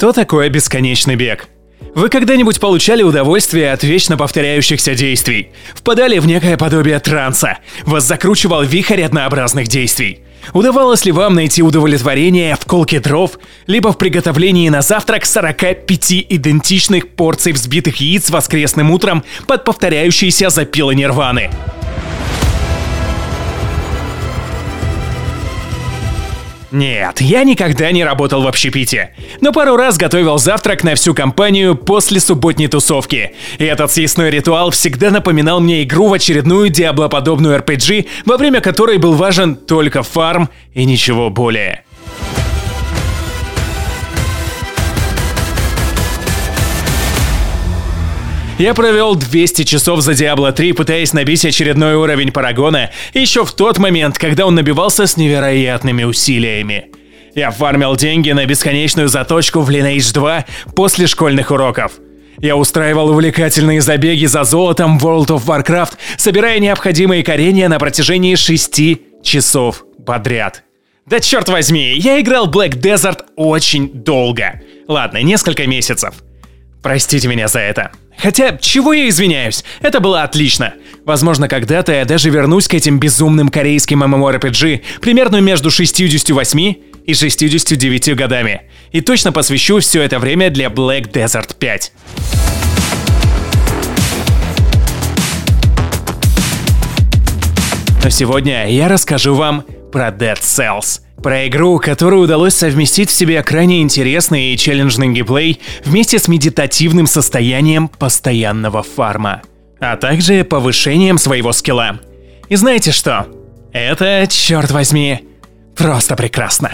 Что такое бесконечный бег? Вы когда-нибудь получали удовольствие от вечно повторяющихся действий? Впадали в некое подобие транса? Вас закручивал вихрь однообразных действий? Удавалось ли вам найти удовлетворение в колке дров, либо в приготовлении на завтрак 45 идентичных порций взбитых яиц воскресным утром под повторяющиеся запилы нирваны? Нет, я никогда не работал в общепите. Но пару раз готовил завтрак на всю компанию после субботней тусовки. И этот съестной ритуал всегда напоминал мне игру в очередную диаблоподобную RPG, во время которой был важен только фарм и ничего более. Я провел 200 часов за Diablo 3, пытаясь набить очередной уровень Парагона, еще в тот момент, когда он набивался с невероятными усилиями. Я фармил деньги на бесконечную заточку в Lineage 2 после школьных уроков. Я устраивал увлекательные забеги за золотом в World of Warcraft, собирая необходимые коренья на протяжении 6 часов подряд. Да черт возьми, я играл Black Desert очень долго. Ладно, несколько месяцев. Простите меня за это. Хотя, чего я извиняюсь, это было отлично. Возможно, когда-то я даже вернусь к этим безумным корейским MMORPG примерно между 68 и 69 годами. И точно посвящу все это время для Black Desert 5. Но сегодня я расскажу вам про Dead Cells — про игру, которую удалось совместить в себе крайне интересный и челленджный геймплей вместе с медитативным состоянием постоянного фарма, а также повышением своего скилла. И знаете что? Это, черт возьми, просто прекрасно.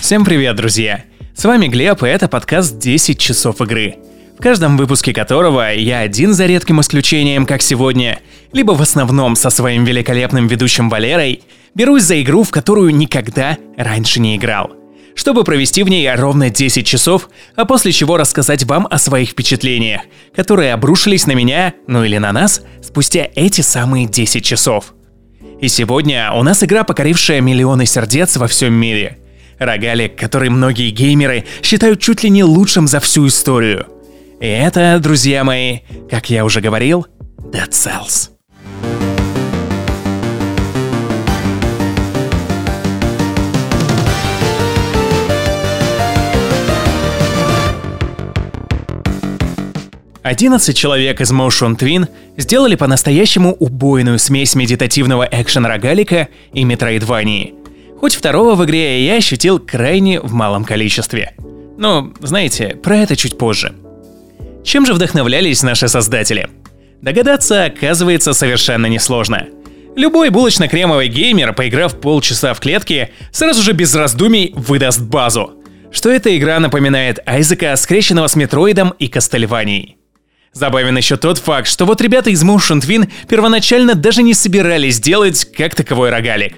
Всем привет, друзья! С вами Глеб, и это подкаст «10 часов игры» каждом выпуске которого я один за редким исключением, как сегодня, либо в основном со своим великолепным ведущим Валерой, берусь за игру, в которую никогда раньше не играл. Чтобы провести в ней ровно 10 часов, а после чего рассказать вам о своих впечатлениях, которые обрушились на меня, ну или на нас, спустя эти самые 10 часов. И сегодня у нас игра, покорившая миллионы сердец во всем мире. Рогалик, который многие геймеры считают чуть ли не лучшим за всю историю – и это, друзья мои, как я уже говорил, Dead Cells. Одиннадцать человек из Motion Twin сделали по-настоящему убойную смесь медитативного экшен-рогалика и метроидвании. Хоть второго в игре я ощутил крайне в малом количестве. Но, знаете, про это чуть позже. Чем же вдохновлялись наши создатели? Догадаться оказывается совершенно несложно. Любой булочно-кремовый геймер, поиграв полчаса в клетке, сразу же без раздумий выдаст базу. Что эта игра напоминает Айзека, скрещенного с Метроидом и Кастельванией. Забавен еще тот факт, что вот ребята из Motion Twin первоначально даже не собирались делать как таковой рогалик.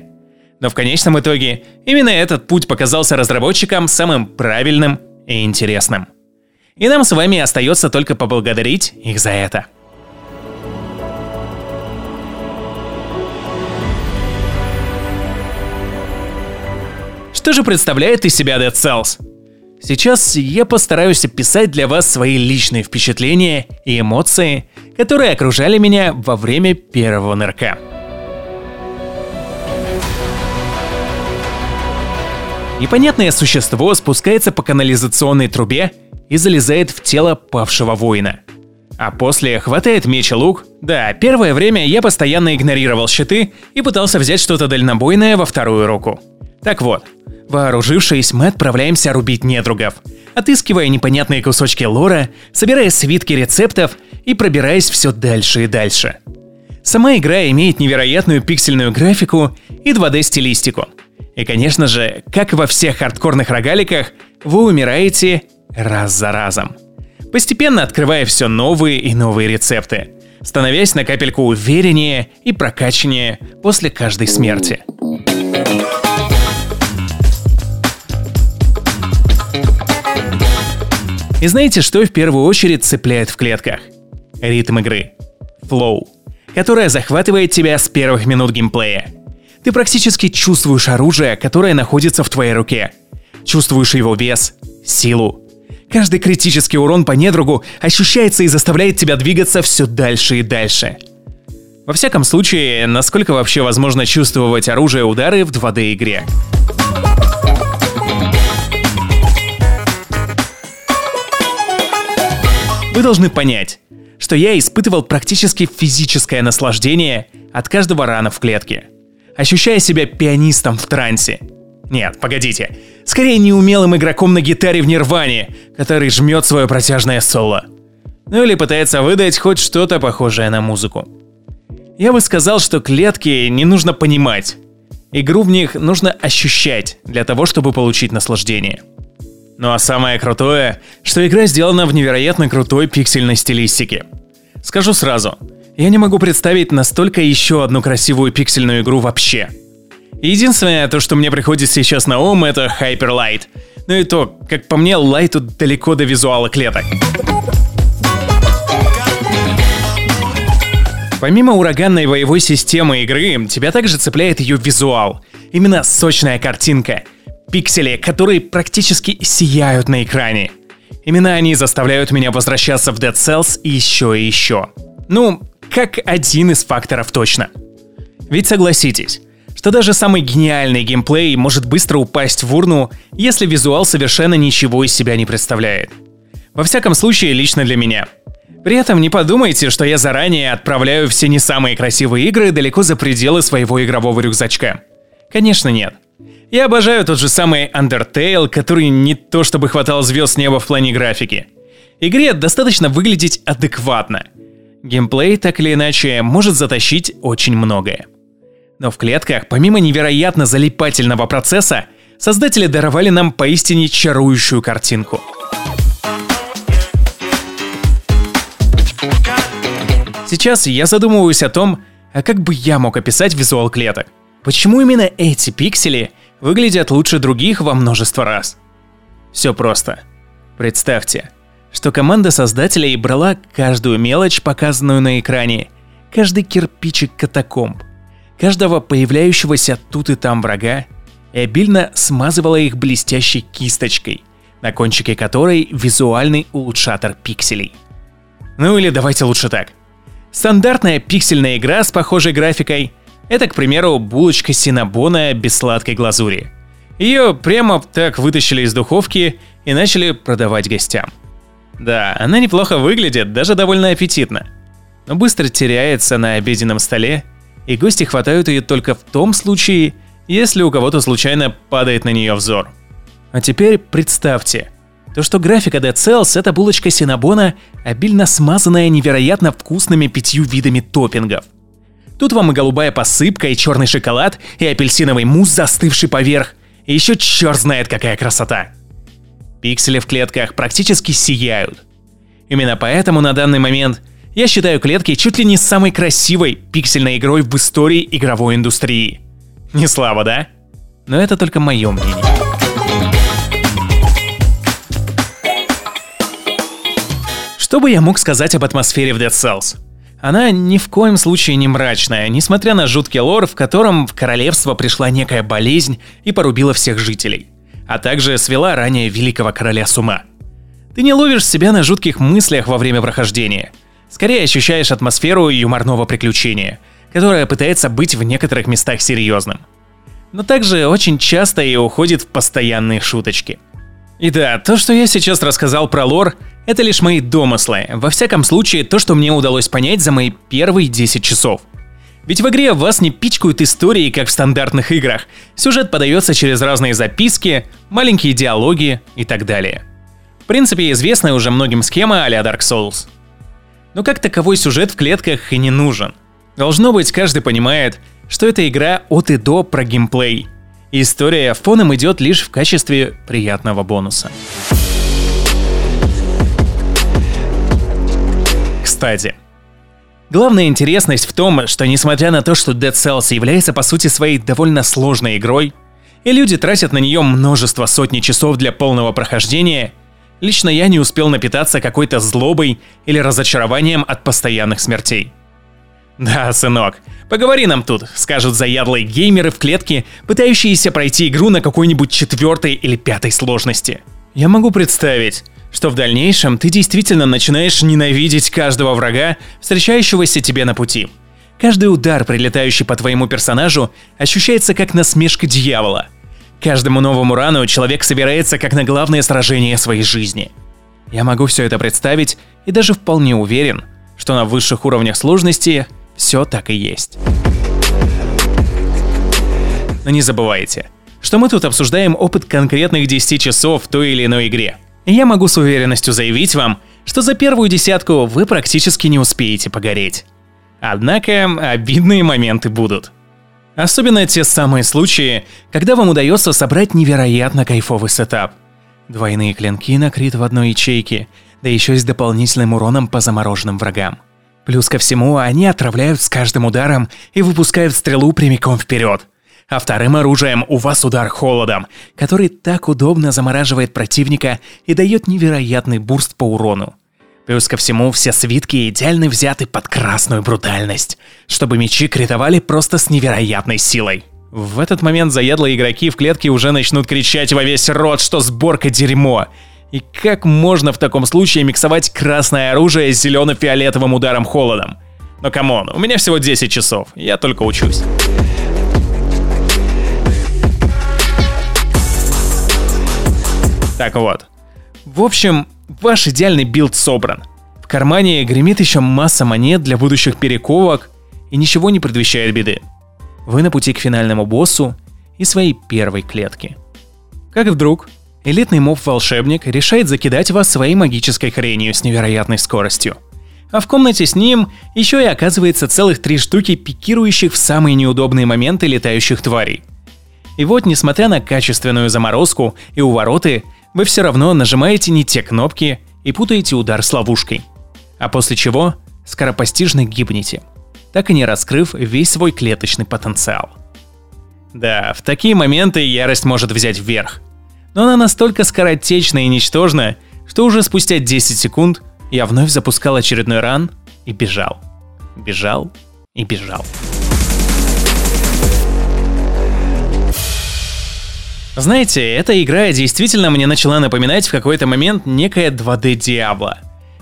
Но в конечном итоге именно этот путь показался разработчикам самым правильным и интересным. И нам с вами остается только поблагодарить их за это. Что же представляет из себя Dead Cells? Сейчас я постараюсь описать для вас свои личные впечатления и эмоции, которые окружали меня во время первого нырка. Непонятное существо спускается по канализационной трубе и залезает в тело павшего воина. А после хватает меч и лук. Да, первое время я постоянно игнорировал щиты и пытался взять что-то дальнобойное во вторую руку. Так вот, вооружившись, мы отправляемся рубить недругов, отыскивая непонятные кусочки лора, собирая свитки рецептов и пробираясь все дальше и дальше. Сама игра имеет невероятную пиксельную графику и 2D-стилистику. И, конечно же, как и во всех хардкорных рогаликах, вы умираете раз за разом. Постепенно открывая все новые и новые рецепты, становясь на капельку увереннее и прокачаннее после каждой смерти. И знаете, что в первую очередь цепляет в клетках? Ритм игры. Флоу. которая захватывает тебя с первых минут геймплея. Ты практически чувствуешь оружие, которое находится в твоей руке. Чувствуешь его вес, силу. Каждый критический урон по недругу ощущается и заставляет тебя двигаться все дальше и дальше. Во всяком случае, насколько вообще возможно чувствовать оружие удары в 2D игре. Вы должны понять, что я испытывал практически физическое наслаждение от каждого рана в клетке, ощущая себя пианистом в трансе. Нет, погодите, скорее неумелым игроком на гитаре в Нирване, который жмет свое протяжное соло. Ну или пытается выдать хоть что-то похожее на музыку. Я бы сказал, что клетки не нужно понимать. Игру в них нужно ощущать для того, чтобы получить наслаждение. Ну а самое крутое, что игра сделана в невероятно крутой пиксельной стилистике. Скажу сразу, я не могу представить настолько еще одну красивую пиксельную игру вообще. Единственное, то, что мне приходит сейчас на ум, это Hyper Light. Ну и то, как по мне, тут далеко до визуала клеток. Помимо ураганной боевой системы игры, тебя также цепляет ее визуал. Именно сочная картинка — пиксели, которые практически сияют на экране. Именно они заставляют меня возвращаться в Dead Cells еще и еще. Ну, как один из факторов точно. Ведь согласитесь, что даже самый гениальный геймплей может быстро упасть в урну, если визуал совершенно ничего из себя не представляет. Во всяком случае, лично для меня. При этом не подумайте, что я заранее отправляю все не самые красивые игры далеко за пределы своего игрового рюкзачка. Конечно нет. Я обожаю тот же самый Undertale, который не то чтобы хватал звезд неба в плане графики. Игре достаточно выглядеть адекватно. Геймплей, так или иначе, может затащить очень многое. Но в клетках, помимо невероятно залипательного процесса, создатели даровали нам поистине чарующую картинку. Сейчас я задумываюсь о том, а как бы я мог описать визуал клеток. Почему именно эти пиксели – выглядят лучше других во множество раз. Все просто. Представьте, что команда создателей брала каждую мелочь, показанную на экране, каждый кирпичик катакомб, каждого появляющегося тут и там врага и обильно смазывала их блестящей кисточкой, на кончике которой визуальный улучшатор пикселей. Ну или давайте лучше так. Стандартная пиксельная игра с похожей графикой – это, к примеру, булочка синабона без сладкой глазури. Ее прямо так вытащили из духовки и начали продавать гостям. Да, она неплохо выглядит, даже довольно аппетитно. Но быстро теряется на обеденном столе, и гости хватают ее только в том случае, если у кого-то случайно падает на нее взор. А теперь представьте, то что графика Dead Cells — это булочка синабона, обильно смазанная невероятно вкусными пятью видами топпингов. Тут вам и голубая посыпка, и черный шоколад, и апельсиновый мусс, застывший поверх. И еще черт знает какая красота. Пиксели в клетках практически сияют. Именно поэтому на данный момент я считаю клетки чуть ли не самой красивой пиксельной игрой в истории игровой индустрии. Не слава, да? Но это только мое мнение. Что бы я мог сказать об атмосфере в Dead Cells? Она ни в коем случае не мрачная, несмотря на жуткий лор, в котором в королевство пришла некая болезнь и порубила всех жителей, а также свела ранее великого короля с ума. Ты не ловишь себя на жутких мыслях во время прохождения. Скорее ощущаешь атмосферу юморного приключения, которая пытается быть в некоторых местах серьезным. Но также очень часто и уходит в постоянные шуточки. И да, то, что я сейчас рассказал про лор, это лишь мои домыслы, во всяком случае то, что мне удалось понять за мои первые 10 часов. Ведь в игре вас не пичкают истории, как в стандартных играх. Сюжет подается через разные записки, маленькие диалоги и так далее. В принципе, известная уже многим схема а-ля Dark Souls. Но как таковой сюжет в клетках и не нужен. Должно быть, каждый понимает, что эта игра от и до про геймплей. история фоном идет лишь в качестве приятного бонуса. кстати. Главная интересность в том, что несмотря на то, что Dead Cells является по сути своей довольно сложной игрой, и люди тратят на нее множество сотни часов для полного прохождения, лично я не успел напитаться какой-то злобой или разочарованием от постоянных смертей. Да, сынок, поговори нам тут, скажут заядлые геймеры в клетке, пытающиеся пройти игру на какой-нибудь четвертой или пятой сложности. Я могу представить, что в дальнейшем ты действительно начинаешь ненавидеть каждого врага, встречающегося тебе на пути. Каждый удар, прилетающий по твоему персонажу, ощущается как насмешка дьявола. Каждому новому рану человек собирается как на главное сражение своей жизни. Я могу все это представить и даже вполне уверен, что на высших уровнях сложности все так и есть. Но не забывайте, что мы тут обсуждаем опыт конкретных 10 часов в той или иной игре. И я могу с уверенностью заявить вам, что за первую десятку вы практически не успеете погореть. Однако обидные моменты будут. Особенно те самые случаи, когда вам удается собрать невероятно кайфовый сетап. Двойные клинки на крит в одной ячейке, да еще и с дополнительным уроном по замороженным врагам. Плюс ко всему, они отравляют с каждым ударом и выпускают стрелу прямиком вперед. А вторым оружием у вас удар холодом, который так удобно замораживает противника и дает невероятный бурст по урону. Плюс ко всему, все свитки идеально взяты под красную брутальность, чтобы мечи критовали просто с невероятной силой. В этот момент заядлые игроки в клетки уже начнут кричать во весь рот, что сборка дерьмо. И как можно в таком случае миксовать красное оружие с зелено-фиолетовым ударом холодом? Но come on, у меня всего 10 часов, я только учусь. Так вот. В общем, ваш идеальный build собран. В кармане гремит еще масса монет для будущих перековок, и ничего не предвещает беды. Вы на пути к финальному боссу и своей первой клетке. Как вдруг, элитный моб-волшебник решает закидать вас своей магической хренью с невероятной скоростью. А в комнате с ним еще и оказывается целых три штуки пикирующих в самые неудобные моменты летающих тварей. И вот, несмотря на качественную заморозку и увороты, вы все равно нажимаете не те кнопки и путаете удар с ловушкой. А после чего скоропостижно гибнете, так и не раскрыв весь свой клеточный потенциал. Да, в такие моменты ярость может взять вверх. Но она настолько скоротечна и ничтожна, что уже спустя 10 секунд я вновь запускал очередной ран и бежал. Бежал и бежал. Знаете, эта игра действительно мне начала напоминать в какой-то момент некое 2D Diablo.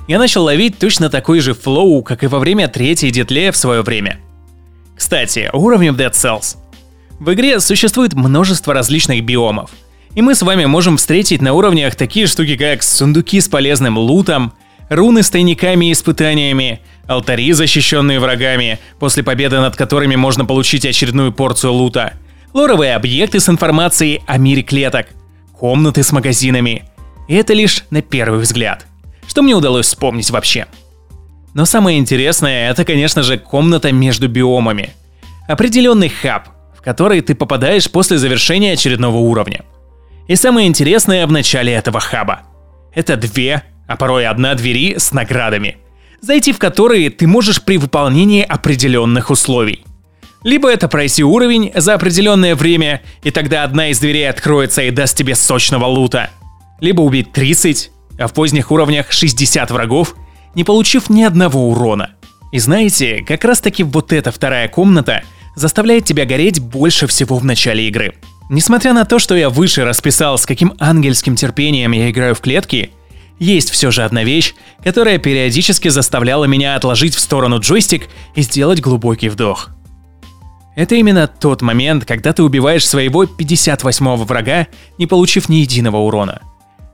Я начал ловить точно такой же флоу, как и во время третьей Детле в свое время. Кстати, уровнем Dead Cells. В игре существует множество различных биомов. И мы с вами можем встретить на уровнях такие штуки, как сундуки с полезным лутом, руны с тайниками и испытаниями, алтари, защищенные врагами, после победы над которыми можно получить очередную порцию лута, лоровые объекты с информацией о мире клеток, комнаты с магазинами. И это лишь на первый взгляд. Что мне удалось вспомнить вообще? Но самое интересное, это, конечно же, комната между биомами. Определенный хаб, в который ты попадаешь после завершения очередного уровня. И самое интересное в начале этого хаба. Это две, а порой одна двери с наградами, зайти в которые ты можешь при выполнении определенных условий. Либо это пройти уровень за определенное время, и тогда одна из дверей откроется и даст тебе сочного лута. Либо убить 30, а в поздних уровнях 60 врагов, не получив ни одного урона. И знаете, как раз таки вот эта вторая комната заставляет тебя гореть больше всего в начале игры. Несмотря на то, что я выше расписал, с каким ангельским терпением я играю в клетки, есть все же одна вещь, которая периодически заставляла меня отложить в сторону джойстик и сделать глубокий вдох – это именно тот момент, когда ты убиваешь своего 58-го врага, не получив ни единого урона.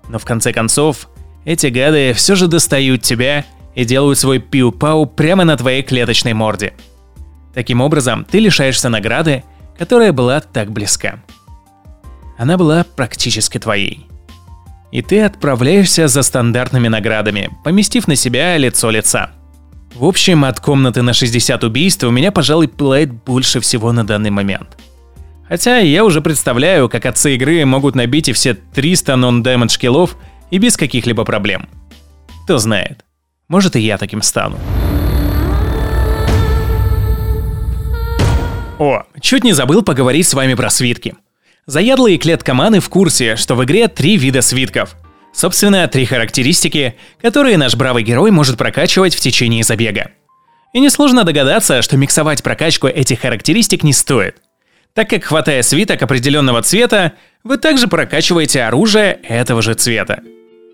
Но в конце концов, эти гады все же достают тебя и делают свой пиу-пау прямо на твоей клеточной морде. Таким образом, ты лишаешься награды, которая была так близка. Она была практически твоей. И ты отправляешься за стандартными наградами, поместив на себя лицо лица. В общем, от комнаты на 60 убийств у меня, пожалуй, пылает больше всего на данный момент. Хотя я уже представляю, как отцы игры могут набить и все 300 нон-дэмэдж киллов и без каких-либо проблем. Кто знает, может и я таким стану. О, чуть не забыл поговорить с вами про свитки. Заядлые клеткоманы в курсе, что в игре три вида свитков – Собственно, три характеристики, которые наш бравый герой может прокачивать в течение забега. И несложно догадаться, что миксовать прокачку этих характеристик не стоит. Так как хватая свиток определенного цвета, вы также прокачиваете оружие этого же цвета.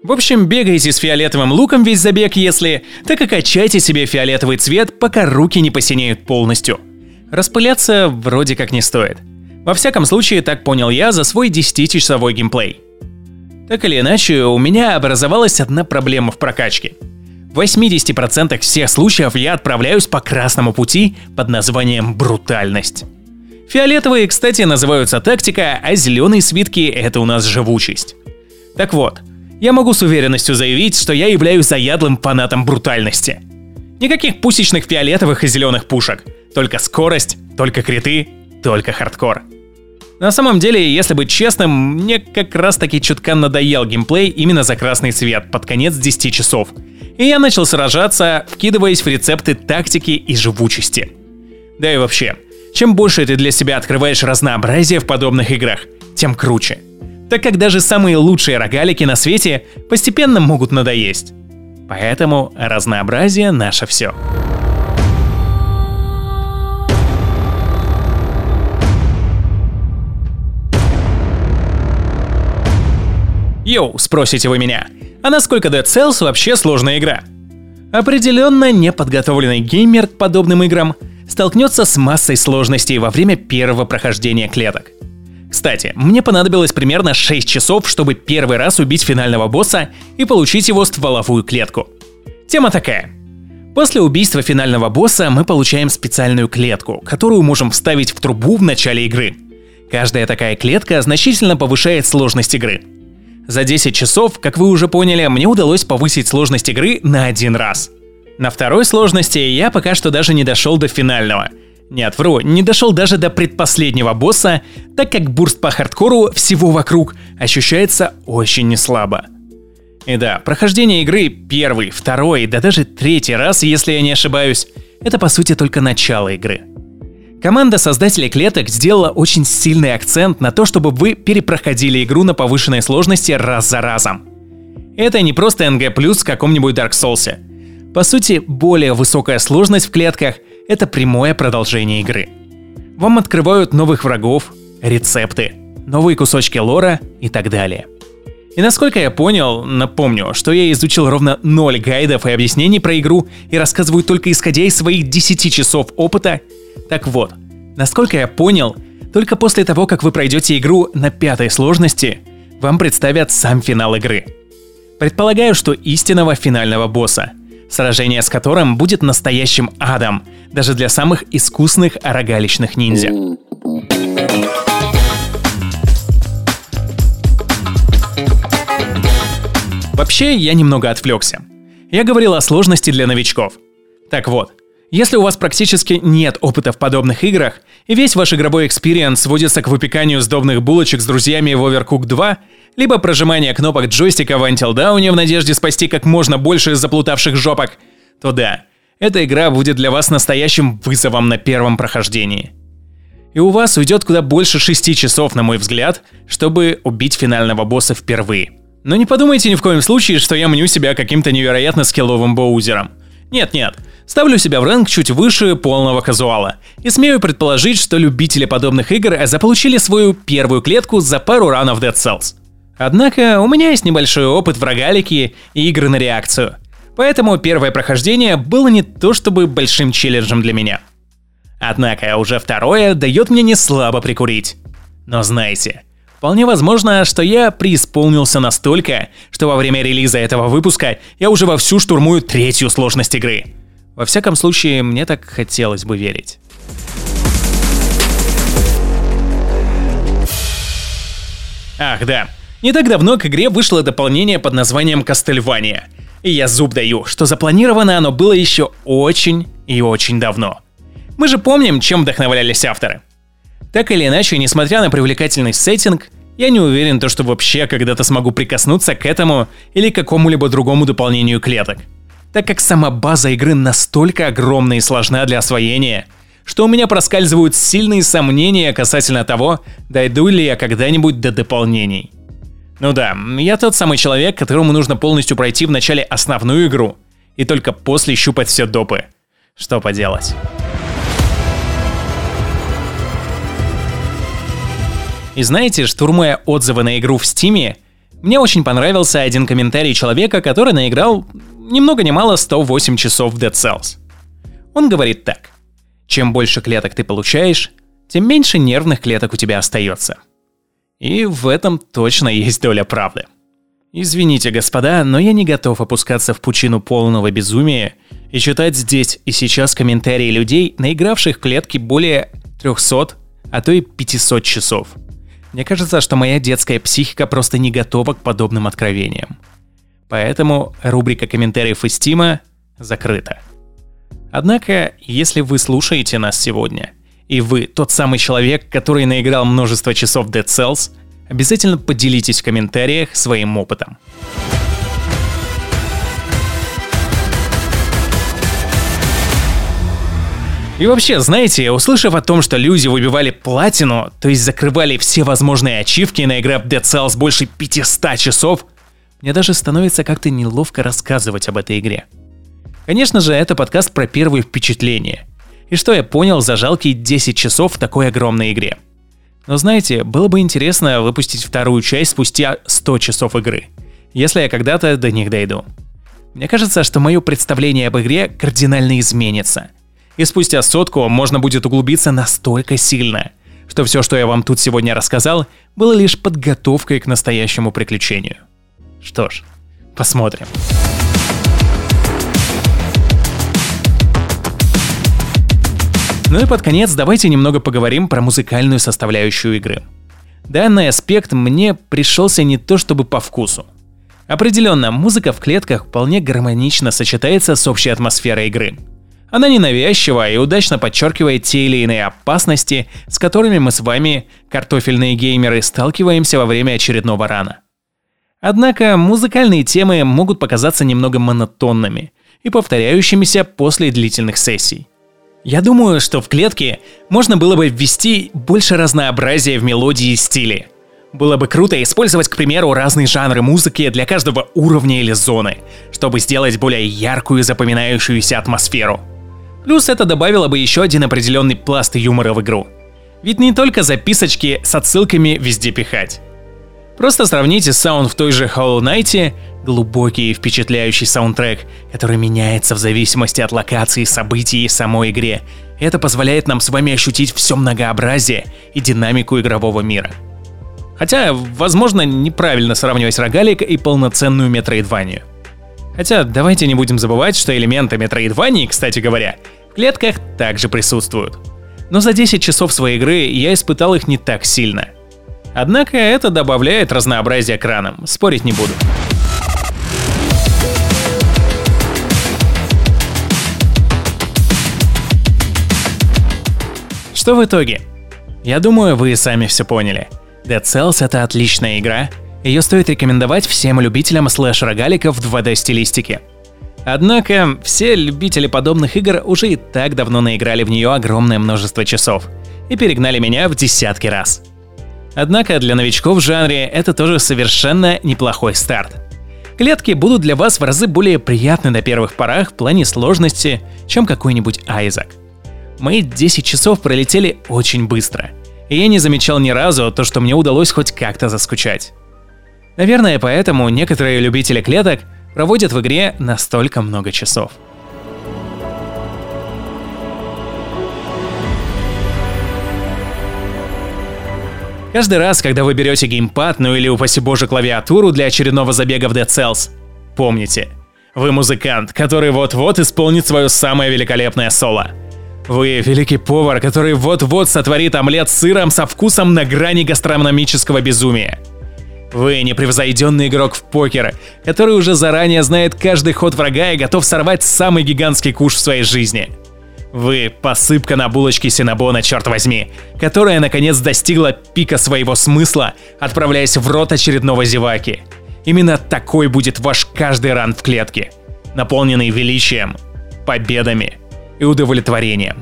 В общем, бегайте с фиолетовым луком весь забег, если, так и качайте себе фиолетовый цвет, пока руки не посинеют полностью. Распыляться вроде как не стоит. Во всяком случае, так понял я за свой 10-часовой геймплей. Так или иначе, у меня образовалась одна проблема в прокачке. В 80% всех случаев я отправляюсь по красному пути под названием «брутальность». Фиолетовые, кстати, называются тактика, а зеленые свитки — это у нас живучесть. Так вот, я могу с уверенностью заявить, что я являюсь заядлым фанатом брутальности. Никаких пусечных фиолетовых и зеленых пушек. Только скорость, только криты, только хардкор. На самом деле, если быть честным, мне как раз таки чутка надоел геймплей именно за красный цвет под конец 10 часов. И я начал сражаться, вкидываясь в рецепты тактики и живучести. Да и вообще, чем больше ты для себя открываешь разнообразие в подобных играх, тем круче так как даже самые лучшие рогалики на свете постепенно могут надоесть. Поэтому разнообразие наше все. Йоу, спросите вы меня, а насколько Dead Cells вообще сложная игра? Определенно неподготовленный геймер к подобным играм столкнется с массой сложностей во время первого прохождения клеток – кстати, мне понадобилось примерно 6 часов, чтобы первый раз убить финального босса и получить его стволовую клетку. Тема такая. После убийства финального босса мы получаем специальную клетку, которую можем вставить в трубу в начале игры. Каждая такая клетка значительно повышает сложность игры. За 10 часов, как вы уже поняли, мне удалось повысить сложность игры на один раз. На второй сложности я пока что даже не дошел до финального – нет, вру, не дошел даже до предпоследнего босса, так как бурст по хардкору всего вокруг ощущается очень неслабо. И да, прохождение игры первый, второй, да даже третий раз, если я не ошибаюсь, это по сути только начало игры. Команда создателей клеток сделала очень сильный акцент на то, чтобы вы перепроходили игру на повышенной сложности раз за разом. Это не просто NG+, в каком-нибудь Dark Souls. По сути, более высокая сложность в клетках – это прямое продолжение игры. Вам открывают новых врагов, рецепты, новые кусочки лора и так далее. И насколько я понял, напомню, что я изучил ровно 0 гайдов и объяснений про игру и рассказываю только исходя из своих 10 часов опыта. Так вот, насколько я понял, только после того, как вы пройдете игру на пятой сложности, вам представят сам финал игры. Предполагаю, что истинного финального босса – сражение с которым будет настоящим адом, даже для самых искусных рогалищных ниндзя. Вообще, я немного отвлекся. Я говорил о сложности для новичков. Так вот, если у вас практически нет опыта в подобных играх, и весь ваш игровой experience сводится к выпеканию сдобных булочек с друзьями в Overcooked 2, либо прожимание кнопок джойстика в Until Dawn в надежде спасти как можно больше заплутавших жопок, то да, эта игра будет для вас настоящим вызовом на первом прохождении. И у вас уйдет куда больше 6 часов, на мой взгляд, чтобы убить финального босса впервые. Но не подумайте ни в коем случае, что я мню себя каким-то невероятно скилловым боузером. Нет-нет, ставлю себя в рэнк чуть выше полного казуала. И смею предположить, что любители подобных игр заполучили свою первую клетку за пару ранов Dead Cells. Однако у меня есть небольшой опыт в рогалике и игры на реакцию. Поэтому первое прохождение было не то чтобы большим челленджем для меня. Однако уже второе дает мне не слабо прикурить. Но знаете, вполне возможно, что я преисполнился настолько, что во время релиза этого выпуска я уже вовсю штурмую третью сложность игры. Во всяком случае, мне так хотелось бы верить. Ах да, не так давно к игре вышло дополнение под названием Кастельвания. И я зуб даю, что запланировано оно было еще очень и очень давно. Мы же помним, чем вдохновлялись авторы. Так или иначе, несмотря на привлекательный сеттинг, я не уверен, то, что вообще когда-то смогу прикоснуться к этому или какому-либо другому дополнению клеток. Так как сама база игры настолько огромна и сложна для освоения, что у меня проскальзывают сильные сомнения касательно того, дойду ли я когда-нибудь до дополнений. Ну да, я тот самый человек, которому нужно полностью пройти в начале основную игру, и только после щупать все допы. Что поделать. И знаете, штурмуя отзывы на игру в Стиме, мне очень понравился один комментарий человека, который наиграл ни много ни мало 108 часов в Dead Cells. Он говорит так. Чем больше клеток ты получаешь, тем меньше нервных клеток у тебя остается. И в этом точно есть доля правды. Извините, господа, но я не готов опускаться в пучину полного безумия и читать здесь и сейчас комментарии людей, наигравших клетки более 300, а то и 500 часов – мне кажется, что моя детская психика просто не готова к подобным откровениям. Поэтому рубрика комментариев из Стима закрыта. Однако, если вы слушаете нас сегодня, и вы тот самый человек, который наиграл множество часов Dead Cells, обязательно поделитесь в комментариях своим опытом. И вообще, знаете, услышав о том, что люди выбивали платину, то есть закрывали все возможные ачивки, наиграв Dead Cells больше 500 часов, мне даже становится как-то неловко рассказывать об этой игре. Конечно же, это подкаст про первые впечатления. И что я понял за жалкие 10 часов в такой огромной игре. Но знаете, было бы интересно выпустить вторую часть спустя 100 часов игры, если я когда-то до них дойду. Мне кажется, что мое представление об игре кардинально изменится – и спустя сотку можно будет углубиться настолько сильно, что все, что я вам тут сегодня рассказал, было лишь подготовкой к настоящему приключению. Что ж, посмотрим. Ну и под конец давайте немного поговорим про музыкальную составляющую игры. Данный аспект мне пришелся не то чтобы по вкусу. Определенно, музыка в клетках вполне гармонично сочетается с общей атмосферой игры – она ненавязчива и удачно подчеркивает те или иные опасности, с которыми мы с вами, картофельные геймеры, сталкиваемся во время очередного рана. Однако музыкальные темы могут показаться немного монотонными и повторяющимися после длительных сессий. Я думаю, что в клетке можно было бы ввести больше разнообразия в мелодии и стиле. Было бы круто использовать, к примеру, разные жанры музыки для каждого уровня или зоны, чтобы сделать более яркую и запоминающуюся атмосферу – Плюс это добавило бы еще один определенный пласт юмора в игру. Ведь не только записочки с отсылками везде пихать. Просто сравните саунд в той же Hollow Knight, глубокий и впечатляющий саундтрек, который меняется в зависимости от локации, событий и самой игре. Это позволяет нам с вами ощутить все многообразие и динамику игрового мира. Хотя, возможно, неправильно сравнивать рогалик и полноценную метроидванию. Хотя давайте не будем забывать, что элементы метроидвании, кстати говоря, в клетках также присутствуют. Но за 10 часов своей игры я испытал их не так сильно. Однако это добавляет разнообразие экранам, спорить не буду. Что в итоге? Я думаю, вы сами все поняли. Dead Cells это отличная игра, ее стоит рекомендовать всем любителям слэш-рогаликов в 2D стилистике. Однако, все любители подобных игр уже и так давно наиграли в нее огромное множество часов и перегнали меня в десятки раз. Однако для новичков в жанре это тоже совершенно неплохой старт. Клетки будут для вас в разы более приятны на первых порах в плане сложности, чем какой-нибудь Айзак. Мои 10 часов пролетели очень быстро, и я не замечал ни разу то, что мне удалось хоть как-то заскучать. Наверное, поэтому некоторые любители клеток проводят в игре настолько много часов. Каждый раз, когда вы берете геймпад, ну или упаси боже клавиатуру для очередного забега в Dead Cells, помните, вы музыкант, который вот-вот исполнит свое самое великолепное соло. Вы великий повар, который вот-вот сотворит омлет с сыром со вкусом на грани гастрономического безумия. Вы непревзойденный игрок в покер, который уже заранее знает каждый ход врага и готов сорвать самый гигантский куш в своей жизни. Вы посыпка на булочке Синабона, черт возьми, которая наконец достигла пика своего смысла, отправляясь в рот очередного зеваки. Именно такой будет ваш каждый ран в клетке, наполненный величием, победами и удовлетворением.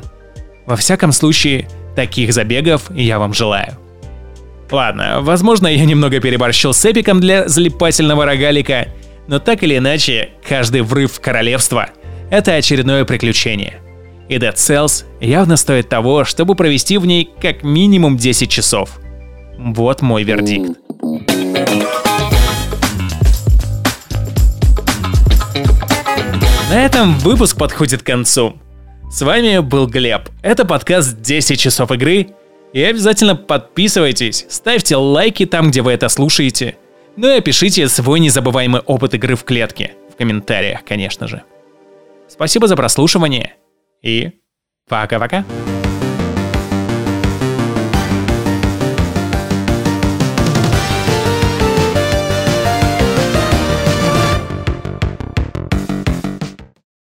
Во всяком случае, таких забегов я вам желаю. Ладно, возможно, я немного переборщил с эпиком для залипательного рогалика, но так или иначе, каждый врыв в королевство — это очередное приключение. и Dead Cells явно стоит того, чтобы провести в ней как минимум 10 часов. Вот мой вердикт. На этом выпуск подходит к концу. С вами был Глеб. Это подкаст 10 часов игры. И обязательно подписывайтесь, ставьте лайки там, где вы это слушаете. Ну и опишите свой незабываемый опыт игры в клетке. В комментариях, конечно же. Спасибо за прослушивание. И пока-пока.